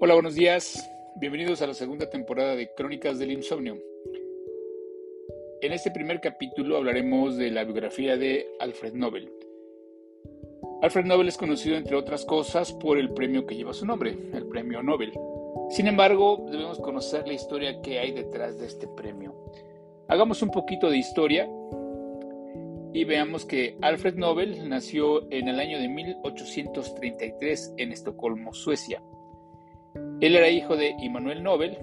Hola, buenos días. Bienvenidos a la segunda temporada de Crónicas del Insomnio. En este primer capítulo hablaremos de la biografía de Alfred Nobel. Alfred Nobel es conocido, entre otras cosas, por el premio que lleva su nombre, el Premio Nobel. Sin embargo, debemos conocer la historia que hay detrás de este premio. Hagamos un poquito de historia y veamos que Alfred Nobel nació en el año de 1833 en Estocolmo, Suecia. Él era hijo de Immanuel Nobel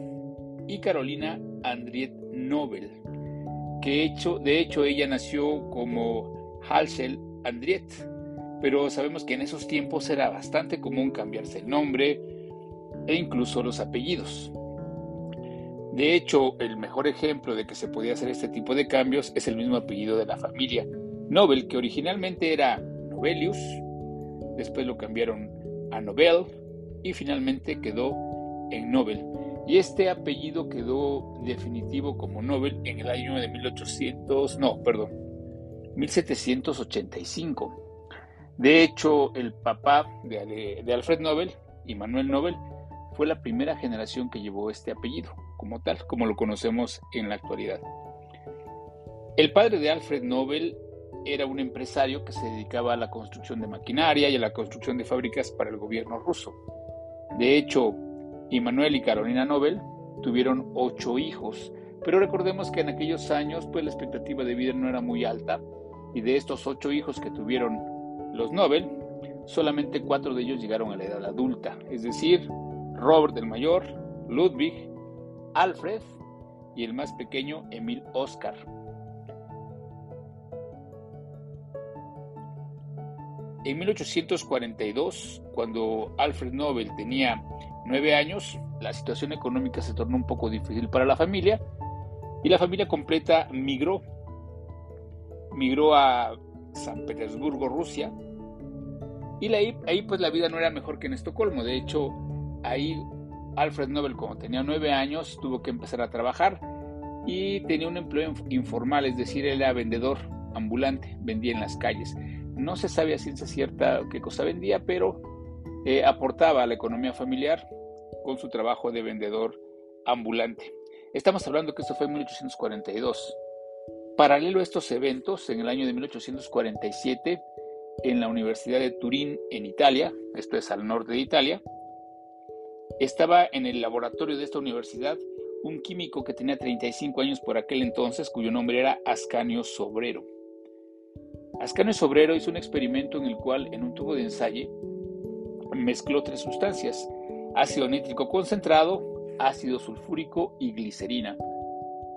y Carolina Andriet Nobel, que de hecho ella nació como Halsel Andriet, pero sabemos que en esos tiempos era bastante común cambiarse el nombre e incluso los apellidos. De hecho, el mejor ejemplo de que se podía hacer este tipo de cambios es el mismo apellido de la familia Nobel, que originalmente era Nobelius, después lo cambiaron a Nobel y finalmente quedó en Nobel. Y este apellido quedó definitivo como Nobel en el año de 1800, no, perdón, 1785. De hecho, el papá de, de Alfred Nobel, Manuel Nobel, fue la primera generación que llevó este apellido, como tal, como lo conocemos en la actualidad. El padre de Alfred Nobel era un empresario que se dedicaba a la construcción de maquinaria y a la construcción de fábricas para el gobierno ruso. De hecho, Immanuel y Carolina Nobel tuvieron ocho hijos, pero recordemos que en aquellos años pues la expectativa de vida no era muy alta y de estos ocho hijos que tuvieron los Nobel, solamente cuatro de ellos llegaron a la edad adulta, es decir, Robert el mayor, Ludwig, Alfred y el más pequeño Emil Oscar. En 1842, cuando Alfred Nobel tenía nueve años, la situación económica se tornó un poco difícil para la familia y la familia completa migró. Migró a San Petersburgo, Rusia, y ahí, ahí pues la vida no era mejor que en Estocolmo. De hecho, ahí Alfred Nobel, como tenía nueve años, tuvo que empezar a trabajar y tenía un empleo informal, es decir, él era vendedor ambulante, vendía en las calles. No se sabe a ciencia cierta qué cosa vendía, pero eh, aportaba a la economía familiar con su trabajo de vendedor ambulante. Estamos hablando que esto fue en 1842. Paralelo a estos eventos, en el año de 1847, en la Universidad de Turín, en Italia, esto es al norte de Italia, estaba en el laboratorio de esta universidad un químico que tenía 35 años por aquel entonces, cuyo nombre era Ascanio Sobrero. Ascanio Sobrero hizo un experimento en el cual en un tubo de ensayo mezcló tres sustancias, ácido nítrico concentrado, ácido sulfúrico y glicerina.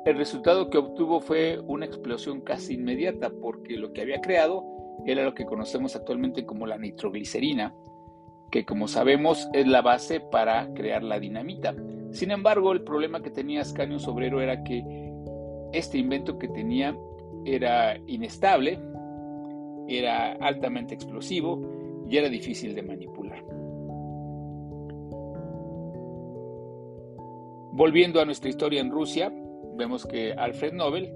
El resultado que obtuvo fue una explosión casi inmediata porque lo que había creado era lo que conocemos actualmente como la nitroglicerina, que como sabemos es la base para crear la dinamita. Sin embargo, el problema que tenía Ascanio Sobrero era que este invento que tenía era inestable, era altamente explosivo y era difícil de manipular. Volviendo a nuestra historia en Rusia, vemos que Alfred Nobel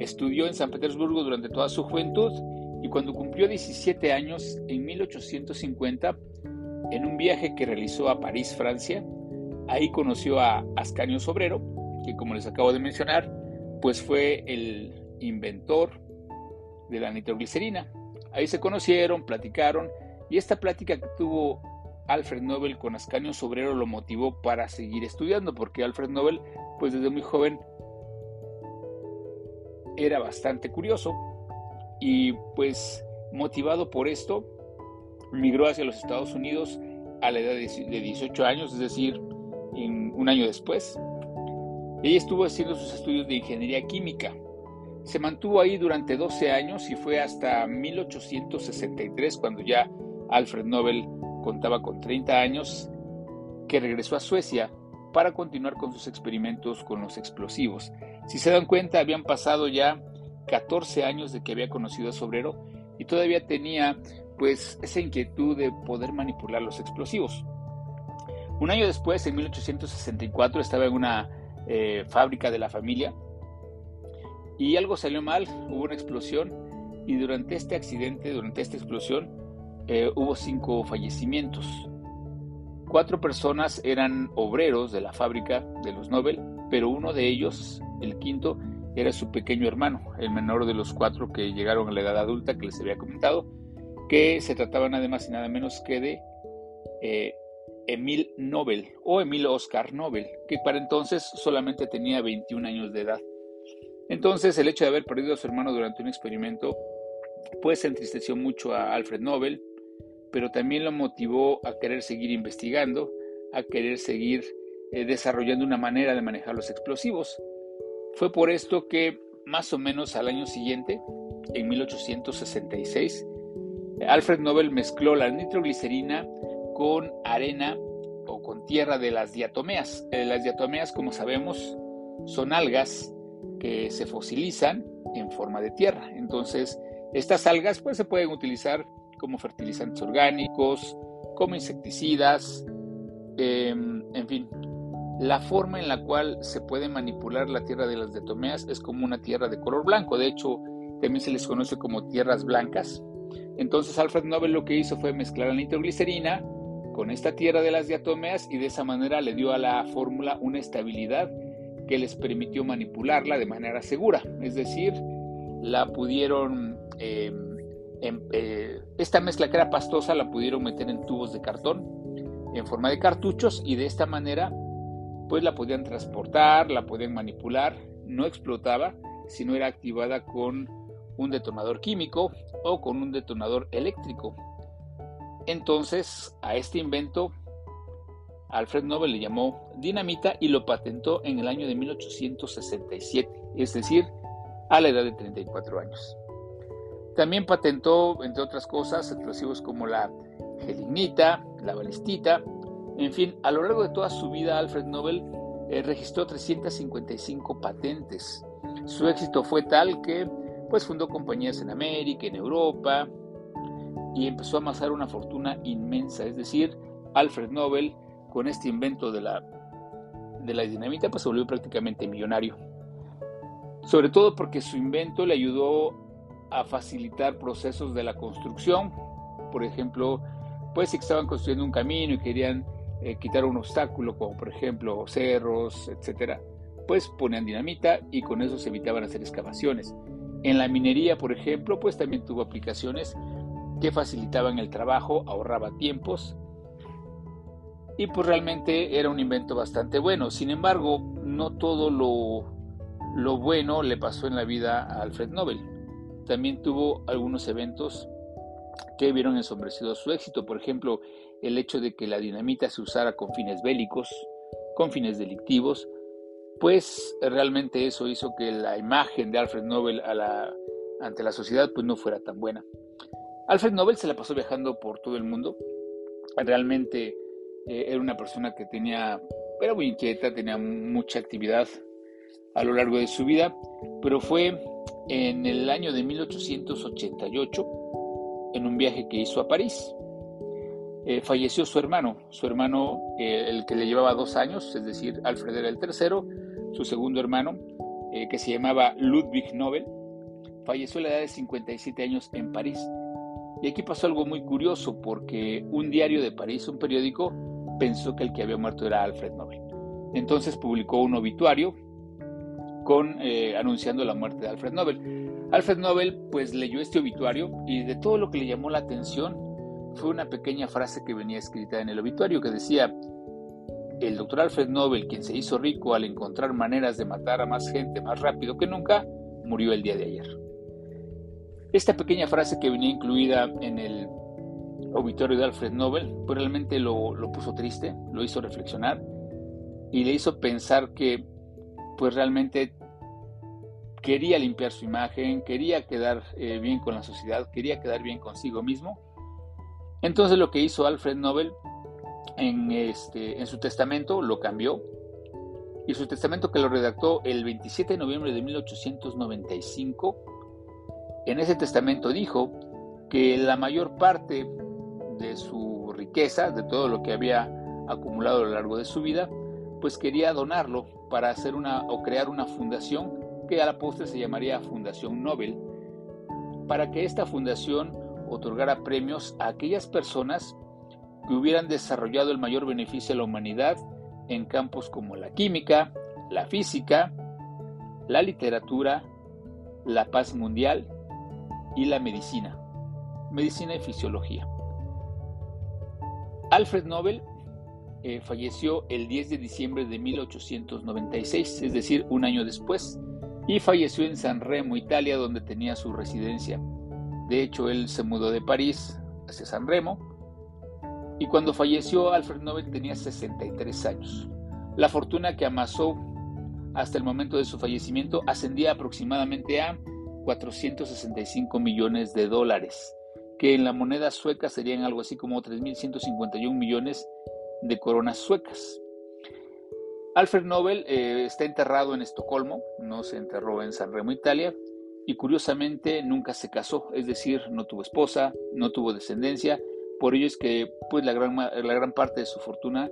estudió en San Petersburgo durante toda su juventud y cuando cumplió 17 años, en 1850, en un viaje que realizó a París, Francia, ahí conoció a Ascanio Sobrero, que como les acabo de mencionar, pues fue el inventor de la nitroglicerina. Ahí se conocieron, platicaron y esta plática que tuvo Alfred Nobel con Ascanio Sobrero lo motivó para seguir estudiando porque Alfred Nobel pues desde muy joven era bastante curioso y pues motivado por esto migró hacia los Estados Unidos a la edad de 18 años, es decir, un año después. Ella estuvo haciendo sus estudios de ingeniería química se mantuvo ahí durante 12 años y fue hasta 1863, cuando ya Alfred Nobel contaba con 30 años, que regresó a Suecia para continuar con sus experimentos con los explosivos. Si se dan cuenta, habían pasado ya 14 años de que había conocido a Sobrero y todavía tenía pues esa inquietud de poder manipular los explosivos. Un año después, en 1864, estaba en una eh, fábrica de la familia y algo salió mal, hubo una explosión y durante este accidente, durante esta explosión, eh, hubo cinco fallecimientos. Cuatro personas eran obreros de la fábrica de los Nobel, pero uno de ellos, el quinto, era su pequeño hermano, el menor de los cuatro que llegaron a la edad adulta que les había comentado, que se trataba nada más y nada menos que de eh, Emil Nobel o Emil Oscar Nobel, que para entonces solamente tenía 21 años de edad. Entonces el hecho de haber perdido a su hermano durante un experimento pues entristeció mucho a Alfred Nobel, pero también lo motivó a querer seguir investigando, a querer seguir eh, desarrollando una manera de manejar los explosivos. Fue por esto que más o menos al año siguiente, en 1866, Alfred Nobel mezcló la nitroglicerina con arena o con tierra de las diatomeas. Eh, las diatomeas, como sabemos, son algas que se fosilizan en forma de tierra. Entonces, estas algas pues, se pueden utilizar como fertilizantes orgánicos, como insecticidas, em, en fin. La forma en la cual se puede manipular la tierra de las diatomeas es como una tierra de color blanco. De hecho, también se les conoce como tierras blancas. Entonces Alfred Nobel lo que hizo fue mezclar la nitroglicerina con esta tierra de las diatomeas y de esa manera le dio a la fórmula una estabilidad que les permitió manipularla de manera segura. Es decir, la pudieron, em, eh, esta mezcla que era pastosa la pudieron meter en tubos de cartón en forma de cartuchos y de esta manera pues la podían transportar, la podían manipular, no explotaba, sino era activada con un detonador químico o con un detonador eléctrico. Entonces, a este invento, Alfred Nobel le llamó dinamita y lo patentó en el año de 1867, es decir, a la edad de 34 años. También patentó, entre otras cosas, explosivos como la gelignita, la balistita, en fin, a lo largo de toda su vida Alfred Nobel eh, registró 355 patentes. Su éxito fue tal que pues fundó compañías en América, en Europa, y empezó a amasar una fortuna inmensa. Es decir, Alfred Nobel, con este invento de la, de la dinamita, pues se volvió prácticamente millonario. Sobre todo porque su invento le ayudó a facilitar procesos de la construcción. Por ejemplo, pues si estaban construyendo un camino y querían eh, quitar un obstáculo, como por ejemplo cerros, etcétera, pues ponían dinamita y con eso se evitaban hacer excavaciones. En la minería, por ejemplo, pues también tuvo aplicaciones que facilitaban el trabajo, ahorraba tiempos y pues realmente era un invento bastante bueno. Sin embargo, no todo lo, lo bueno le pasó en la vida a Alfred Nobel. También tuvo algunos eventos que vieron ensombrecido su éxito. Por ejemplo, el hecho de que la dinamita se usara con fines bélicos, con fines delictivos, pues realmente eso hizo que la imagen de Alfred Nobel ante la sociedad pues no fuera tan buena. Alfred Nobel se la pasó viajando por todo el mundo. Realmente eh, era una persona que tenía, era muy inquieta, tenía mucha actividad a lo largo de su vida, pero fue en el año de 1888, en un viaje que hizo a París. Eh, falleció su hermano, su hermano, eh, el que le llevaba dos años, es decir, Alfred era el tercero, su segundo hermano, que se llamaba Ludwig Nobel, falleció a la edad de 57 años en París. Y aquí pasó algo muy curioso porque un diario de París, un periódico, pensó que el que había muerto era Alfred Nobel. Entonces publicó un obituario con, eh, anunciando la muerte de Alfred Nobel. Alfred Nobel pues leyó este obituario y de todo lo que le llamó la atención fue una pequeña frase que venía escrita en el obituario que decía, el doctor Alfred Nobel, quien se hizo rico al encontrar maneras de matar a más gente más rápido que nunca, murió el día de ayer. Esta pequeña frase que venía incluida en el obituario de Alfred Nobel, pues realmente lo, puso triste, lo hizo reflexionar y le hizo pensar que pues realmente quería limpiar su imagen, quería quedar eh, bien con la sociedad, quería quedar bien consigo mismo. Entonces lo que hizo Alfred Nobel en, este, en su testamento lo cambió y su testamento que lo redactó el 27 de noviembre de 1895 en ese testamento dijo que la mayor parte de su riqueza, de todo lo que había acumulado a lo largo de su vida, pues quería donarlo para hacer una o crear una fundación que a la postre se llamaría Fundación Nobel, para que esta fundación otorgara premios a aquellas personas que hubieran desarrollado el mayor beneficio a la humanidad en campos como la química, la física, la literatura, la paz mundial y la medicina, medicina y fisiología. Alfred Nobel eh, falleció el 10 de diciembre de 1896, es decir, un año después, y falleció en San Remo, Italia, donde tenía su residencia. De hecho, él se mudó de París hacia San Remo, y cuando falleció Alfred Nobel tenía 63 años. La fortuna que amasó hasta el momento de su fallecimiento ascendía aproximadamente a 465 millones de dólares, que en la moneda sueca serían algo así como 3.151 millones de coronas suecas. Alfred Nobel eh, está enterrado en Estocolmo, no se enterró en San Remo, Italia, y curiosamente nunca se casó, es decir, no tuvo esposa, no tuvo descendencia, por ello es que pues, la, gran, la gran parte de su fortuna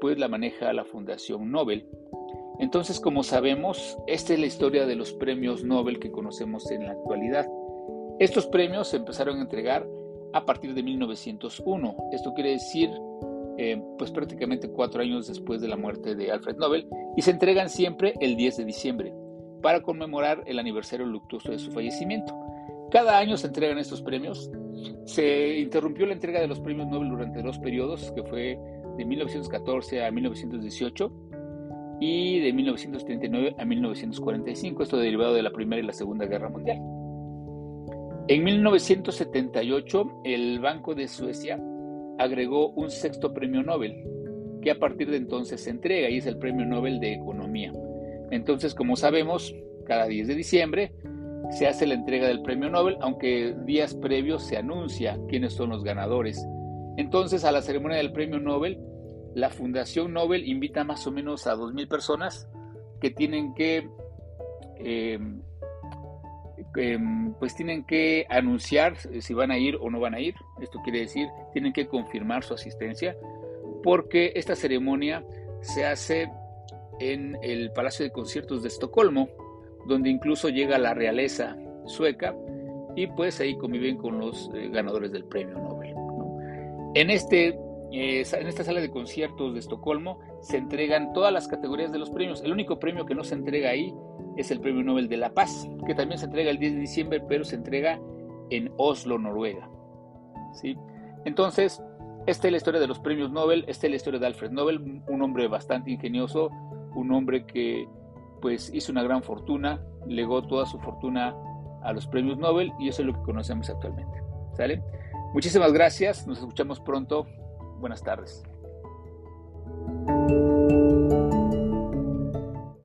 pues, la maneja la Fundación Nobel. Entonces, como sabemos, esta es la historia de los premios Nobel que conocemos en la actualidad. Estos premios se empezaron a entregar a partir de 1901. Esto quiere decir eh, pues prácticamente cuatro años después de la muerte de Alfred Nobel, y se entregan siempre el 10 de diciembre, para conmemorar el aniversario luctuoso de su fallecimiento. Cada año se entregan estos premios. Se interrumpió la entrega de los premios Nobel durante dos periodos, que fue de 1914 a 1918 y de 1939 a 1945, esto derivado de la Primera y la Segunda Guerra Mundial. En 1978, el Banco de Suecia agregó un sexto premio Nobel, que a partir de entonces se entrega y es el Premio Nobel de Economía. Entonces, como sabemos, cada 10 de diciembre se hace la entrega del Premio Nobel, aunque días previos se anuncia quiénes son los ganadores. Entonces, a la ceremonia del Premio Nobel, la Fundación Nobel invita más o menos a 2.000 personas que tienen que eh, Em, pues tienen que anunciar si van a ir o no van a ir. Esto quiere decir, tienen que confirmar su asistencia, porque esta ceremonia se hace en el Palacio de Conciertos de Estocolmo, donde incluso llega la realeza sueca y pues ahí conviven con los eh, ganadores del premio Nobel. En, este, eh, en esta sala de conciertos de Estocolmo se entregan todas las categorías de los premios. El único premio que no se entrega ahí es el Premio Nobel de la Paz, que también se entrega el 10 de diciembre, pero se entrega en Oslo, Noruega. ¿sí? Entonces, esta es la historia de los premios Nobel, esta es la historia de Alfred Nobel, un hombre bastante ingenioso, un hombre que pues hizo una gran fortuna, legó toda su fortuna a los premios Nobel y eso es lo que conocemos actualmente. ¿Sale? Muchísimas gracias, nos escuchamos pronto. Buenas tardes.